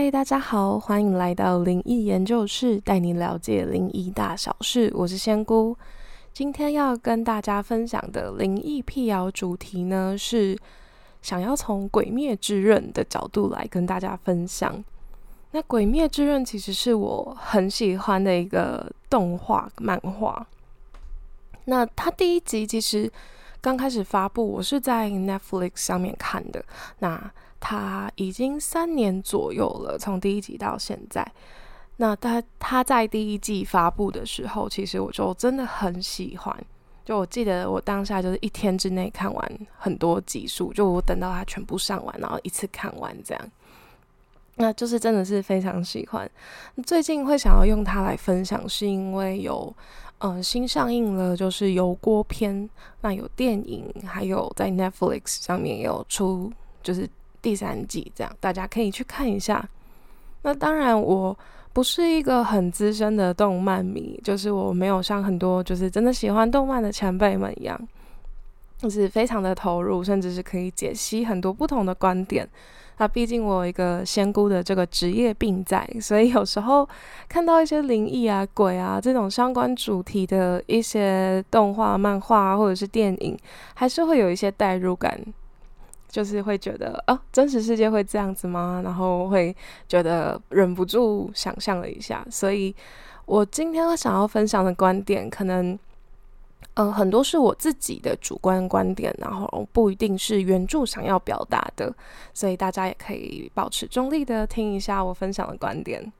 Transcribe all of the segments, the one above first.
嗨，大家好，欢迎来到灵异研究室，带你了解灵异大小事。我是仙姑，今天要跟大家分享的灵异辟谣主题呢，是想要从《鬼灭之刃》的角度来跟大家分享。那《鬼灭之刃》其实是我很喜欢的一个动画漫画。那它第一集其实刚开始发布，我是在 Netflix 上面看的。那他已经三年左右了，从第一集到现在。那他他在第一季发布的时候，其实我就真的很喜欢。就我记得我当下就是一天之内看完很多集数，就我等到它全部上完，然后一次看完这样。那就是真的是非常喜欢。最近会想要用它来分享，是因为有呃新上映了，就是油锅篇。那有电影，还有在 Netflix 上面也有出，就是。第三季这样，大家可以去看一下。那当然，我不是一个很资深的动漫迷，就是我没有像很多就是真的喜欢动漫的前辈们一样，就是非常的投入，甚至是可以解析很多不同的观点。那毕竟我有一个仙姑的这个职业病在，所以有时候看到一些灵异啊、鬼啊这种相关主题的一些动画、漫画或者是电影，还是会有一些代入感。就是会觉得啊，真实世界会这样子吗？然后会觉得忍不住想象了一下。所以我今天想要分享的观点，可能呃很多是我自己的主观观点，然后不一定是原著想要表达的。所以大家也可以保持中立的听一下我分享的观点。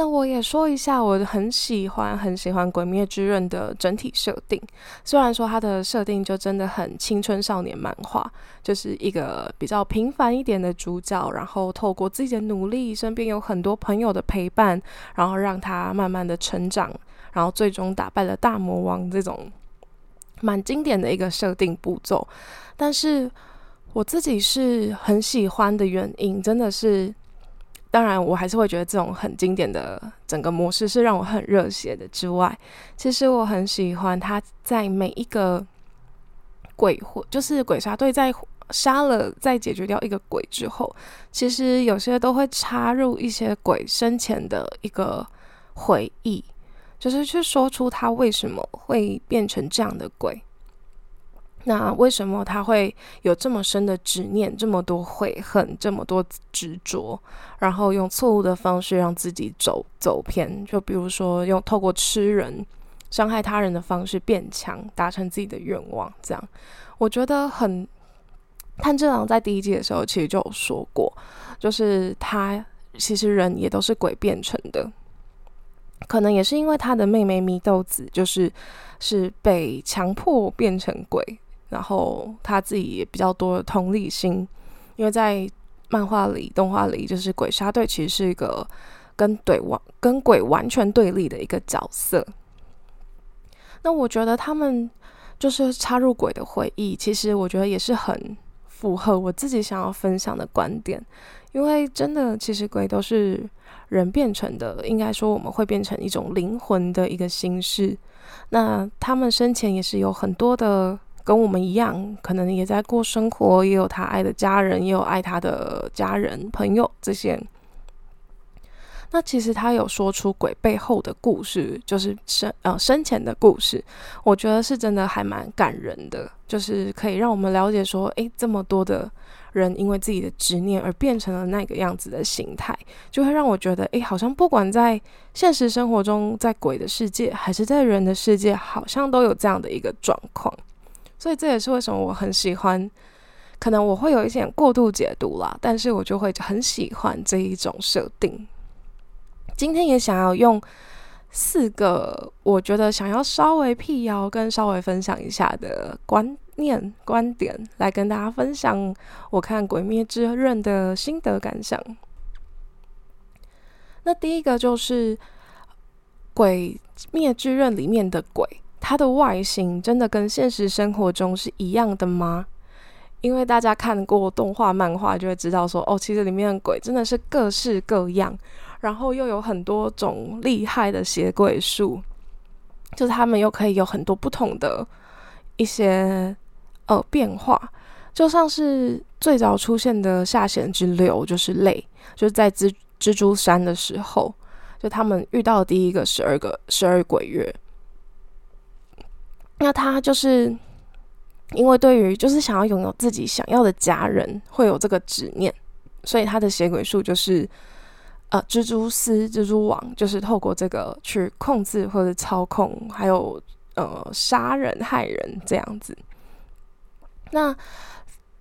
那我也说一下，我很喜欢很喜欢《鬼灭之刃》的整体设定。虽然说它的设定就真的很青春少年漫画，就是一个比较平凡一点的主角，然后透过自己的努力，身边有很多朋友的陪伴，然后让他慢慢的成长，然后最终打败了大魔王，这种蛮经典的一个设定步骤。但是我自己是很喜欢的原因，真的是。当然，我还是会觉得这种很经典的整个模式是让我很热血的。之外，其实我很喜欢他在每一个鬼或就是鬼杀队在杀了在解决掉一个鬼之后，其实有些都会插入一些鬼生前的一个回忆，就是去说出他为什么会变成这样的鬼。那为什么他会有这么深的执念，这么多悔恨，这么多执着，然后用错误的方式让自己走走偏？就比如说用透过吃人、伤害他人的方式变强，达成自己的愿望。这样，我觉得很。炭治郎在第一季的时候其实就有说过，就是他其实人也都是鬼变成的，可能也是因为他的妹妹祢豆子就是是被强迫变成鬼。然后他自己也比较多的同理心，因为在漫画里、动画里，就是鬼杀队其实是一个跟怼完跟鬼完全对立的一个角色。那我觉得他们就是插入鬼的回忆，其实我觉得也是很符合我自己想要分享的观点，因为真的，其实鬼都是人变成的，应该说我们会变成一种灵魂的一个形式。那他们生前也是有很多的。跟我们一样，可能也在过生活，也有他爱的家人，也有爱他的家人、朋友这些。那其实他有说出鬼背后的故事，就是生呃生前的故事，我觉得是真的还蛮感人的，就是可以让我们了解说，诶，这么多的人因为自己的执念而变成了那个样子的形态，就会让我觉得，诶，好像不管在现实生活中，在鬼的世界，还是在人的世界，好像都有这样的一个状况。所以这也是为什么我很喜欢，可能我会有一点过度解读啦，但是我就会很喜欢这一种设定。今天也想要用四个我觉得想要稍微辟谣跟稍微分享一下的观念观点，来跟大家分享我看《鬼灭之刃》的心得感想。那第一个就是《鬼灭之刃》里面的鬼。它的外形真的跟现实生活中是一样的吗？因为大家看过动画、漫画，就会知道说，哦，其实里面的鬼真的是各式各样，然后又有很多种厉害的邪鬼术，就是他们又可以有很多不同的一些呃变化。就像是最早出现的下弦之流，就是泪，就是在蜘蜘蛛山的时候，就他们遇到第一个十二个十二鬼月。那他就是因为对于就是想要拥有自己想要的家人，会有这个执念，所以他的血鬼术就是呃蜘蛛丝、蜘蛛网，就是透过这个去控制或者操控，还有呃杀人害人这样子。那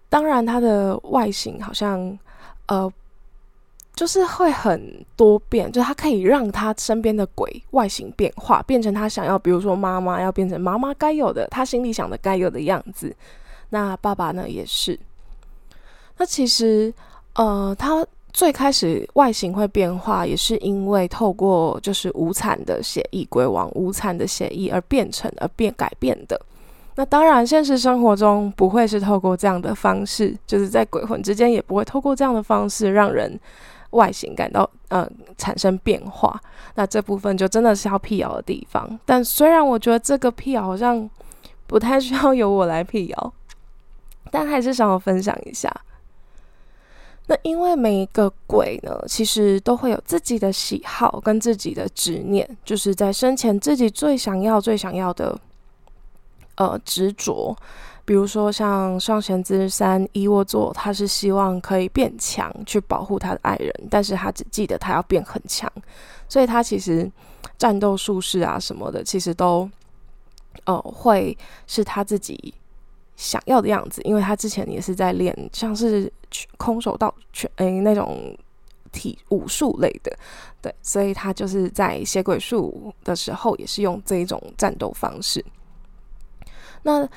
当然，他的外形好像呃。就是会很多变，就是他可以让他身边的鬼外形变化，变成他想要，比如说妈妈要变成妈妈该有的，他心里想的该有的样子。那爸爸呢也是。那其实，呃，他最开始外形会变化，也是因为透过就是无惨的血意鬼王无惨的血意而变成而变改变的。那当然，现实生活中不会是透过这样的方式，就是在鬼魂之间也不会透过这样的方式让人。外形感到呃产生变化，那这部分就真的是要辟谣的地方。但虽然我觉得这个辟谣好像不太需要由我来辟谣，但还是想要分享一下。那因为每一个鬼呢，其实都会有自己的喜好跟自己的执念，就是在生前自己最想要、最想要的呃执着。比如说，像上弦之三伊沃座，他是希望可以变强，去保护他的爱人，但是他只记得他要变很强，所以他其实战斗术士啊什么的，其实都呃会是他自己想要的样子，因为他之前也是在练像是空手道全诶那种体武术类的，对，所以他就是在写鬼术的时候，也是用这一种战斗方式，那。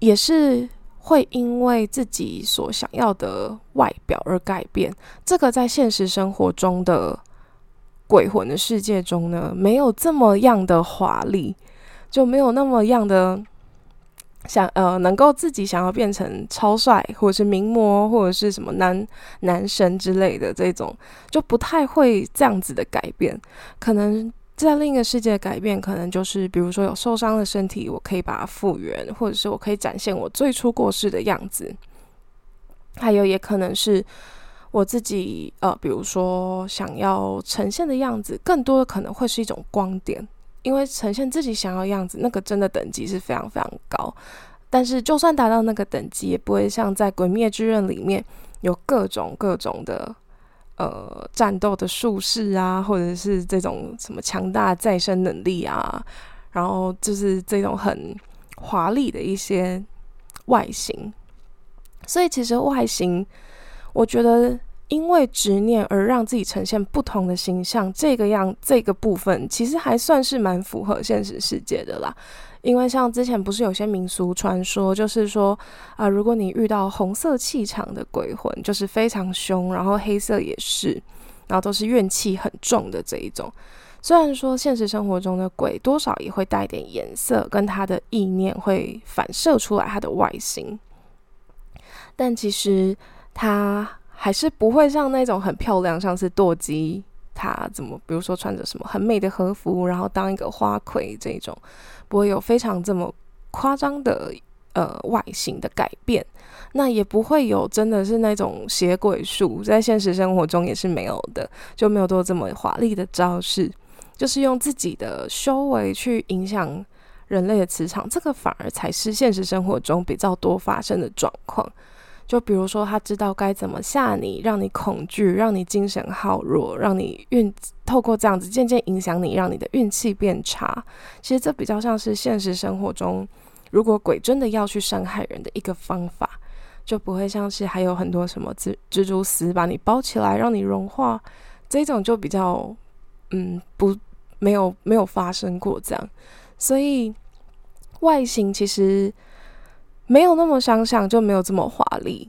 也是会因为自己所想要的外表而改变。这个在现实生活中的鬼魂的世界中呢，没有这么样的华丽，就没有那么样的想呃，能够自己想要变成超帅，或者是名模，或者是什么男男神之类的这种，就不太会这样子的改变，可能。在另一个世界的改变，可能就是比如说有受伤的身体，我可以把它复原，或者是我可以展现我最初过世的样子。还有，也可能是我自己呃，比如说想要呈现的样子，更多的可能会是一种光点，因为呈现自己想要样子，那个真的等级是非常非常高。但是，就算达到那个等级，也不会像在《鬼灭之刃》里面有各种各种的。呃，战斗的术士啊，或者是这种什么强大再生能力啊，然后就是这种很华丽的一些外形。所以其实外形，我觉得因为执念而让自己呈现不同的形象，这个样这个部分其实还算是蛮符合现实世界的啦。因为像之前不是有些民俗传说，就是说啊，如果你遇到红色气场的鬼魂，就是非常凶，然后黑色也是，然后都是怨气很重的这一种。虽然说现实生活中的鬼多少也会带点颜色，跟他的意念会反射出来他的外形，但其实他还是不会像那种很漂亮，像是舵机，他怎么，比如说穿着什么很美的和服，然后当一个花魁这种。不会有非常这么夸张的呃外形的改变，那也不会有真的是那种邪鬼术，在现实生活中也是没有的，就没有做这么华丽的招式，就是用自己的修为去影响人类的磁场，这个反而才是现实生活中比较多发生的状况。就比如说，他知道该怎么吓你，让你恐惧，让你精神耗弱，让你运透过这样子渐渐影响你，让你的运气变差。其实这比较像是现实生活中，如果鬼真的要去伤害人的一个方法，就不会像是还有很多什么蜘蜘蛛丝把你包起来，让你融化这种，就比较嗯不没有没有发生过这样。所以外形其实。没有那么想想，就没有这么华丽，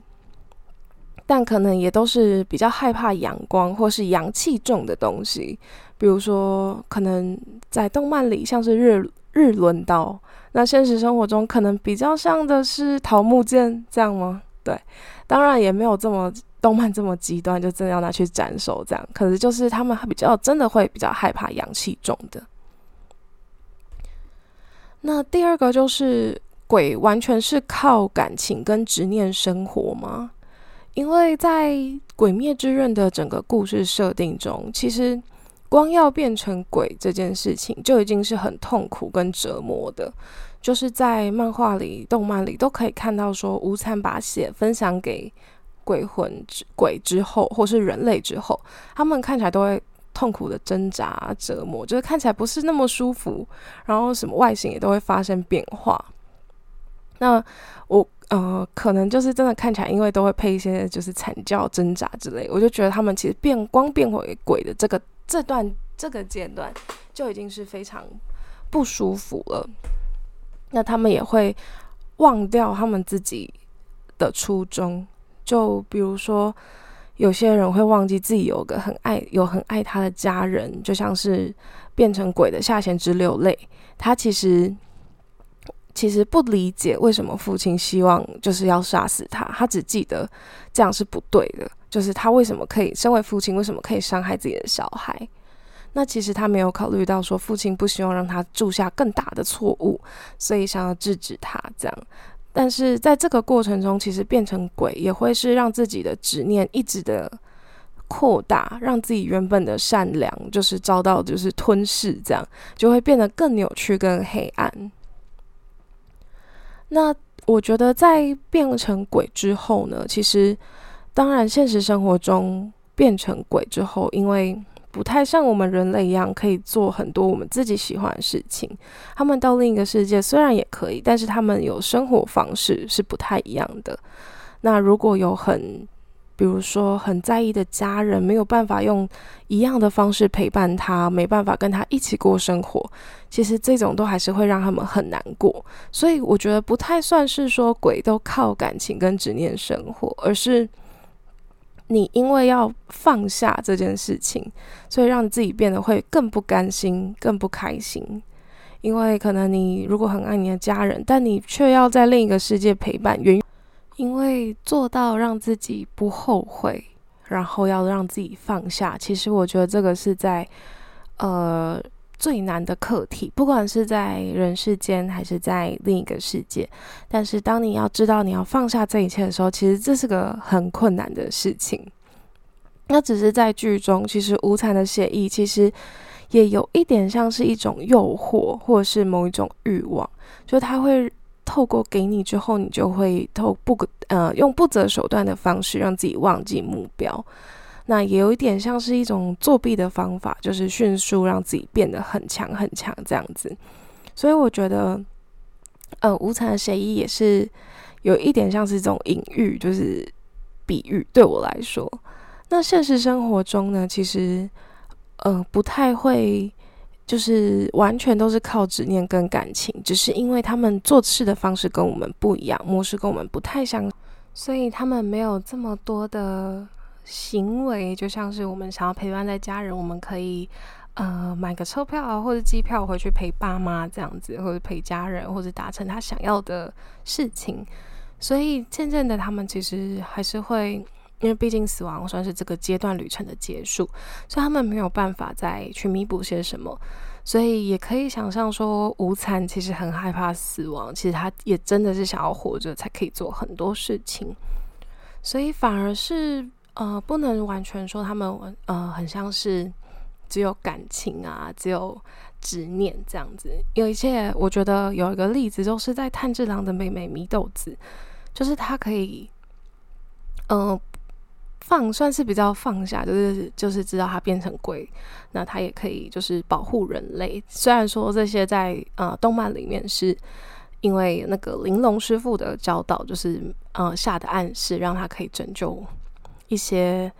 但可能也都是比较害怕阳光或是阳气重的东西。比如说，可能在动漫里像是日日轮刀，那现实生活中可能比较像的是桃木剑，这样吗？对，当然也没有这么动漫这么极端，就真的要拿去斩首这样。可是就是他们比较真的会比较害怕阳气重的。那第二个就是。鬼完全是靠感情跟执念生活吗？因为在《鬼灭之刃》的整个故事设定中，其实光要变成鬼这件事情就已经是很痛苦跟折磨的。就是在漫画里、动漫里都可以看到，说无惨把血分享给鬼魂之鬼之后，或是人类之后，他们看起来都会痛苦的挣扎折磨，就是看起来不是那么舒服，然后什么外形也都会发生变化。那我。呃，可能就是真的看起来，因为都会配一些就是惨叫、挣扎之类，我就觉得他们其实变光变回鬼的这个这段这个阶段就已经是非常不舒服了。那他们也会忘掉他们自己的初衷，就比如说有些人会忘记自己有个很爱有很爱他的家人，就像是变成鬼的下弦之流泪，他其实。其实不理解为什么父亲希望就是要杀死他，他只记得这样是不对的。就是他为什么可以身为父亲，为什么可以伤害自己的小孩？那其实他没有考虑到说父亲不希望让他铸下更大的错误，所以想要制止他这样。但是在这个过程中，其实变成鬼也会是让自己的执念一直的扩大，让自己原本的善良就是遭到就是吞噬，这样就会变得更扭曲、更黑暗。那我觉得在变成鬼之后呢，其实当然现实生活中变成鬼之后，因为不太像我们人类一样可以做很多我们自己喜欢的事情，他们到另一个世界虽然也可以，但是他们有生活方式是不太一样的。那如果有很比如说，很在意的家人没有办法用一样的方式陪伴他，没办法跟他一起过生活，其实这种都还是会让他们很难过。所以我觉得不太算是说鬼都靠感情跟执念生活，而是你因为要放下这件事情，所以让自己变得会更不甘心、更不开心。因为可能你如果很爱你的家人，但你却要在另一个世界陪伴，因为做到让自己不后悔，然后要让自己放下，其实我觉得这个是在呃最难的课题，不管是在人世间还是在另一个世界。但是当你要知道你要放下这一切的时候，其实这是个很困难的事情。那只是在剧中，其实无惨的写意其实也有一点像是一种诱惑，或者是某一种欲望，就他会。透过给你之后，你就会透不呃用不择手段的方式让自己忘记目标。那也有一点像是一种作弊的方法，就是迅速让自己变得很强很强这样子。所以我觉得，呃，无产的协议也是有一点像是这种隐喻，就是比喻。对我来说，那现实生活中呢，其实呃不太会。就是完全都是靠执念跟感情，只是因为他们做事的方式跟我们不一样，模式跟我们不太相，所以他们没有这么多的行为。就像是我们想要陪伴在家人，我们可以呃买个车票啊，或者机票回去陪爸妈这样子，或者陪家人，或者达成他想要的事情。所以渐渐的，他们其实还是会。因为毕竟死亡算是这个阶段旅程的结束，所以他们没有办法再去弥补些什么，所以也可以想象说，无惨其实很害怕死亡，其实他也真的是想要活着才可以做很多事情，所以反而是呃不能完全说他们呃很像是只有感情啊，只有执念这样子。有一些我觉得有一个例子，就是在炭治郎的妹妹祢豆子，就是她可以嗯。放算是比较放下，就是就是知道它变成鬼，那它也可以就是保护人类。虽然说这些在呃动漫里面是因为那个玲珑师傅的教导，就是呃下的暗示，让他可以拯救一些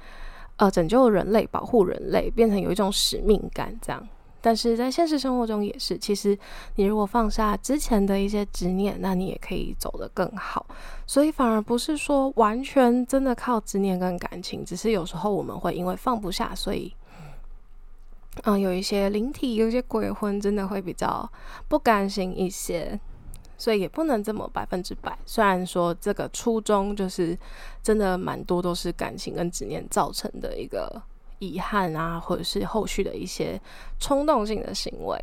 呃拯救人类、保护人类，变成有一种使命感这样。但是在现实生活中也是，其实你如果放下之前的一些执念，那你也可以走得更好。所以反而不是说完全真的靠执念跟感情，只是有时候我们会因为放不下，所以嗯，有一些灵体、有一些鬼魂真的会比较不甘心一些，所以也不能这么百分之百。虽然说这个初衷就是真的蛮多都是感情跟执念造成的一个。遗憾啊，或者是后续的一些冲动性的行为。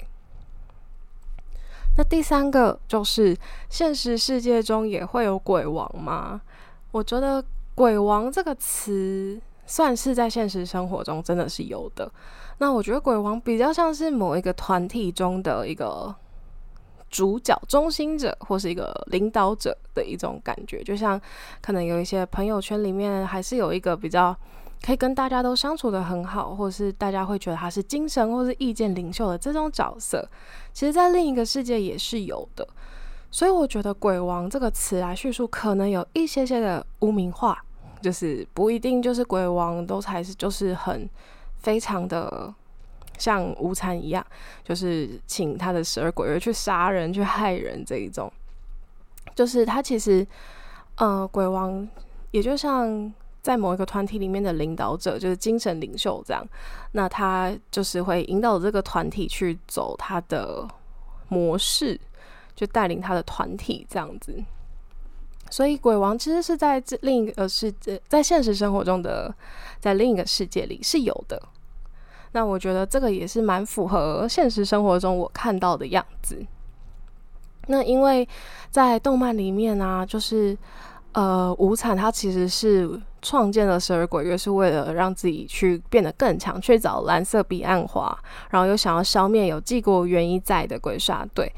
那第三个就是现实世界中也会有鬼王吗？我觉得“鬼王”这个词算是在现实生活中真的是有的。那我觉得鬼王比较像是某一个团体中的一个主角、中心者，或是一个领导者的一种感觉。就像可能有一些朋友圈里面还是有一个比较可以跟大家都相处的很好，或者是大家会觉得他是精神或是意见领袖的这种角色，其实在另一个世界也是有的。所以我觉得“鬼王”这个词来叙述，可能有一些些的污名化，就是不一定就是鬼王都才是，就是很非常的像无惨一样，就是请他的十二鬼月去杀人、去害人这一种。就是他其实，呃，鬼王也就像在某一个团体里面的领导者，就是精神领袖这样。那他就是会引导这个团体去走他的模式。就带领他的团体这样子，所以鬼王其实是在这另一个世界，在现实生活中的，在另一个世界里是有的。那我觉得这个也是蛮符合现实生活中我看到的样子。那因为在动漫里面呢，就是呃，无惨他其实是创建了十二鬼月，是为了让自己去变得更强，去找蓝色彼岸花，然后又想要消灭有纪国原因在的鬼杀队。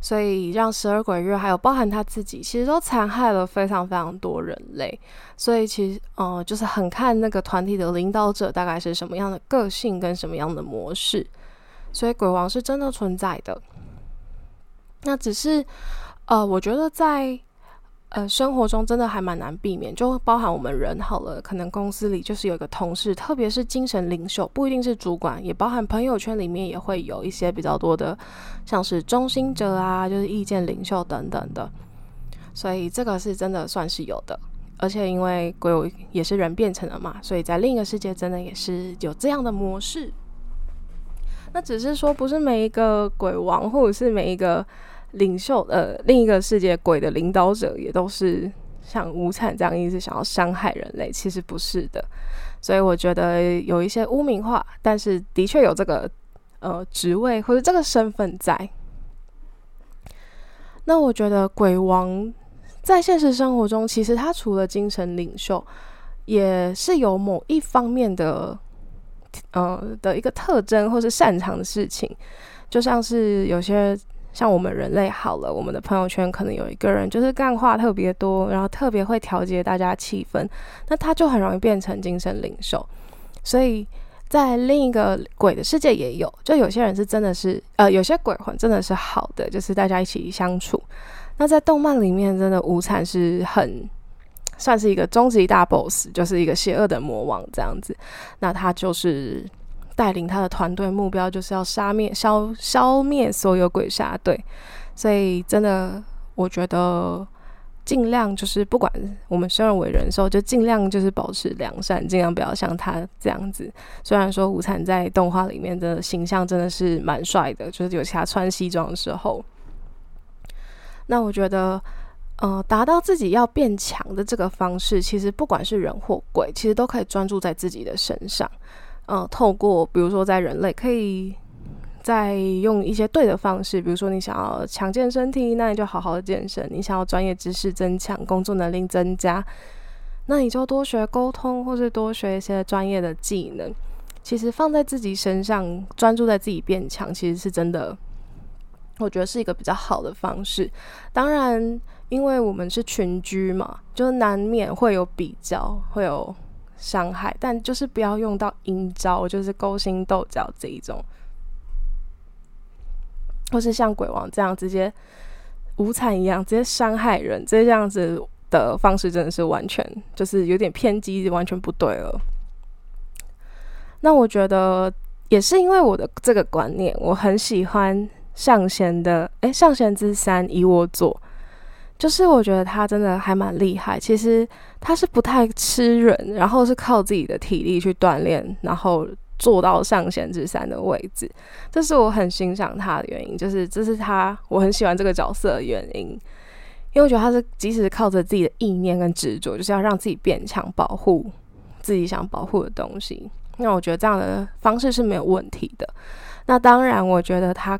所以让十二鬼月还有包含他自己，其实都残害了非常非常多人类。所以其实，呃，就是很看那个团体的领导者大概是什么样的个性跟什么样的模式。所以鬼王是真的存在的。那只是，呃，我觉得在。呃，生活中真的还蛮难避免，就包含我们人好了，可能公司里就是有一个同事，特别是精神领袖，不一定是主管，也包含朋友圈里面也会有一些比较多的，像是中心者啊，就是意见领袖等等的，所以这个是真的算是有的，而且因为鬼也是人变成的嘛，所以在另一个世界真的也是有这样的模式，那只是说不是每一个鬼王或者是每一个。领袖呃，另一个世界鬼的领导者也都是像无产这样一直想要伤害人类，其实不是的。所以我觉得有一些污名化，但是的确有这个呃职位或者这个身份在。那我觉得鬼王在现实生活中，其实他除了精神领袖，也是有某一方面的呃的一个特征或是擅长的事情，就像是有些。像我们人类好了，我们的朋友圈可能有一个人就是干话特别多，然后特别会调节大家气氛，那他就很容易变成精神领袖。所以在另一个鬼的世界也有，就有些人是真的是，呃，有些鬼魂真的是好的，就是大家一起相处。那在动漫里面，真的无惨是很算是一个终极大 boss，就是一个邪恶的魔王这样子。那他就是。带领他的团队，目标就是要杀灭、消消灭所有鬼杀队。所以，真的，我觉得尽量就是不管我们生而为人的时候，就尽量就是保持良善，尽量不要像他这样子。虽然说无惨在动画里面的形象真的是蛮帅的，就是有他穿西装的时候。那我觉得，呃，达到自己要变强的这个方式，其实不管是人或鬼，其实都可以专注在自己的身上。呃，透过比如说在人类，可以再用一些对的方式，比如说你想要强健身体，那你就好好的健身；你想要专业知识增强，工作能力增加，那你就多学沟通，或是多学一些专业的技能。其实放在自己身上，专注在自己变强，其实是真的，我觉得是一个比较好的方式。当然，因为我们是群居嘛，就难免会有比较，会有。伤害，但就是不要用到阴招，就是勾心斗角这一种，或是像鬼王这样直接无惨一样直接伤害人，这样子的方式真的是完全就是有点偏激，完全不对了。那我觉得也是因为我的这个观念，我很喜欢上弦的，诶，上弦之三以我做。就是我觉得他真的还蛮厉害，其实他是不太吃人，然后是靠自己的体力去锻炼，然后做到上弦之三的位置，这是我很欣赏他的原因，就是这是他我很喜欢这个角色的原因，因为我觉得他是即使靠着自己的意念跟执着，就是要让自己变强，保护自己想保护的东西，那我觉得这样的方式是没有问题的。那当然，我觉得他。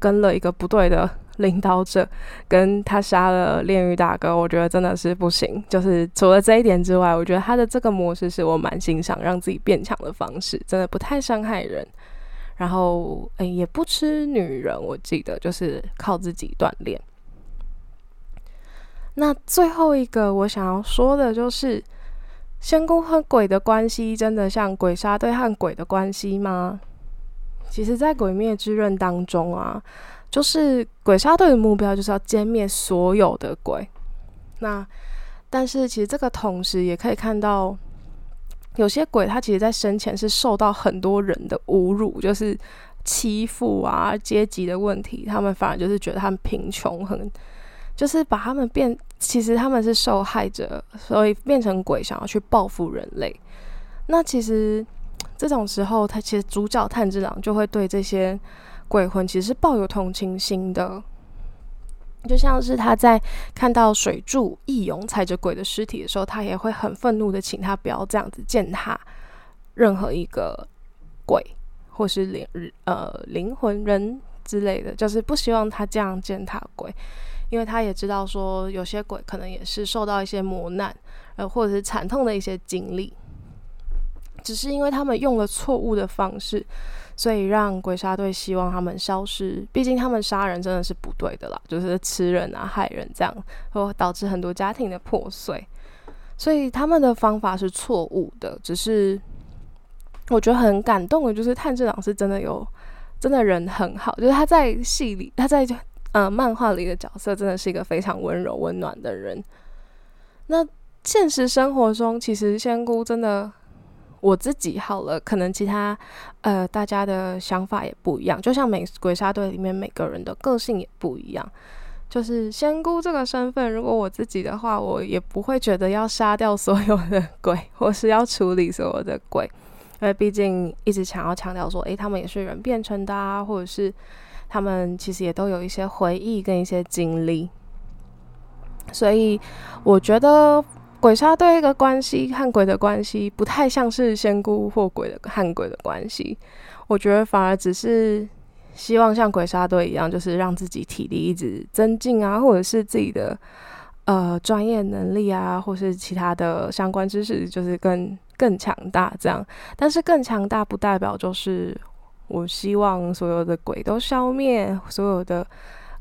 跟了一个不对的领导者，跟他杀了炼狱大哥，我觉得真的是不行。就是除了这一点之外，我觉得他的这个模式是我蛮欣赏，让自己变强的方式，真的不太伤害人。然后，诶，也不吃女人，我记得就是靠自己锻炼。那最后一个我想要说的就是，仙姑和鬼的关系真的像鬼杀队和鬼的关系吗？其实，在《鬼灭之刃》当中啊，就是鬼杀队的目标就是要歼灭所有的鬼。那但是，其实这个同时也可以看到。有些鬼，他其实在生前是受到很多人的侮辱，就是欺负啊，阶级的问题，他们反而就是觉得他们贫穷，很就是把他们变，其实他们是受害者，所以变成鬼，想要去报复人类。那其实这种时候，他其实主角炭治郎就会对这些鬼魂其实是抱有同情心的。就像是他在看到水柱义勇踩着鬼的尸体的时候，他也会很愤怒的请他不要这样子践踏任何一个鬼或是灵呃灵魂人之类的，就是不希望他这样践踏鬼，因为他也知道说有些鬼可能也是受到一些磨难呃或者是惨痛的一些经历，只是因为他们用了错误的方式。所以让鬼杀队希望他们消失，毕竟他们杀人真的是不对的啦，就是吃人啊、害人这样，会导致很多家庭的破碎。所以他们的方法是错误的。只是我觉得很感动的，就是炭治郎是真的有，真的人很好，就是他在戏里，他在呃漫画里的角色真的是一个非常温柔、温暖的人。那现实生活中，其实仙姑真的。我自己好了，可能其他呃大家的想法也不一样，就像美鬼杀队里面每个人的个性也不一样。就是仙姑这个身份，如果我自己的话，我也不会觉得要杀掉所有的鬼，或是要处理所有的鬼，因为毕竟一直想要强调说，诶，他们也是人变成的啊，或者是他们其实也都有一些回忆跟一些经历，所以我觉得。鬼杀队一个关系和鬼的关系不太像是仙姑或鬼的和鬼的关系，我觉得反而只是希望像鬼杀队一样，就是让自己体力一直增进啊，或者是自己的呃专业能力啊，或是其他的相关知识，就是更更强大这样。但是更强大不代表就是我希望所有的鬼都消灭，所有的。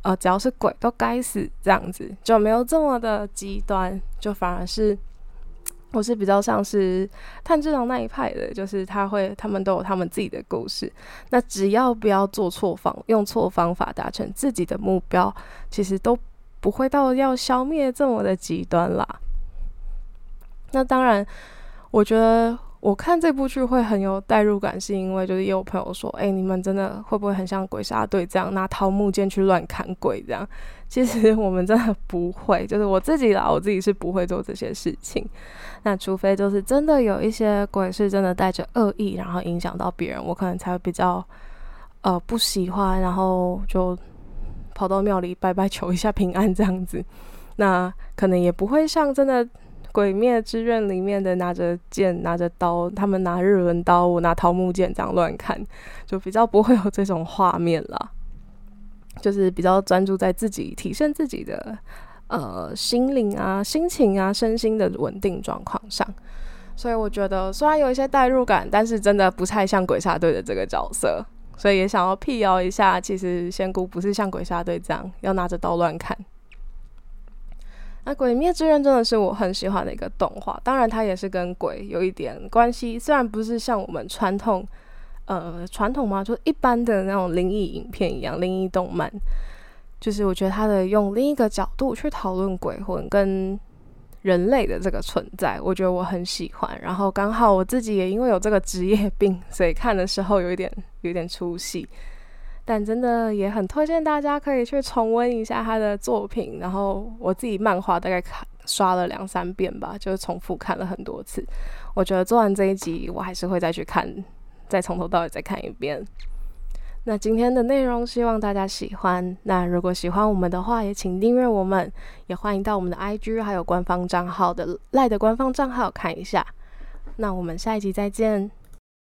呃，只要是鬼都该死，这样子就没有这么的极端，就反而是 我是比较像是 炭治郎那一派的，就是他会他们都有他们自己的故事，那只要不要做错方，用错方法达成自己的目标，其实都不会到要消灭这么的极端啦。那当然，我觉得。我看这部剧会很有代入感，是因为就是也有朋友说，哎，你们真的会不会很像鬼杀队这样拿桃木剑去乱砍鬼这样？其实我们真的不会，就是我自己啦，我自己是不会做这些事情。那除非就是真的有一些鬼是真的带着恶意，然后影响到别人，我可能才会比较呃不喜欢，然后就跑到庙里拜拜求一下平安这样子。那可能也不会像真的。《鬼灭之刃》里面的拿着剑、拿着刀，他们拿日轮刀，我拿桃木剑这样乱砍，就比较不会有这种画面了。就是比较专注在自己提升自己的呃心灵啊、心情啊、身心的稳定状况上。所以我觉得虽然有一些代入感，但是真的不太像鬼杀队的这个角色。所以也想要辟谣一下，其实仙姑不是像鬼杀队这样要拿着刀乱砍。那《鬼灭之刃》真的是我很喜欢的一个动画，当然它也是跟鬼有一点关系，虽然不是像我们传统，呃，传统嘛，就一般的那种灵异影片一样，灵异动漫，就是我觉得它的用另一个角度去讨论鬼魂跟人类的这个存在，我觉得我很喜欢。然后刚好我自己也因为有这个职业病，所以看的时候有一点有点出戏。但真的也很推荐大家可以去重温一下他的作品，然后我自己漫画大概看刷了两三遍吧，就是重复看了很多次。我觉得做完这一集，我还是会再去看，再从头到尾再看一遍。那今天的内容希望大家喜欢。那如果喜欢我们的话，也请订阅我们，也欢迎到我们的 IG 还有官方账号的赖的官方账号看一下。那我们下一集再见。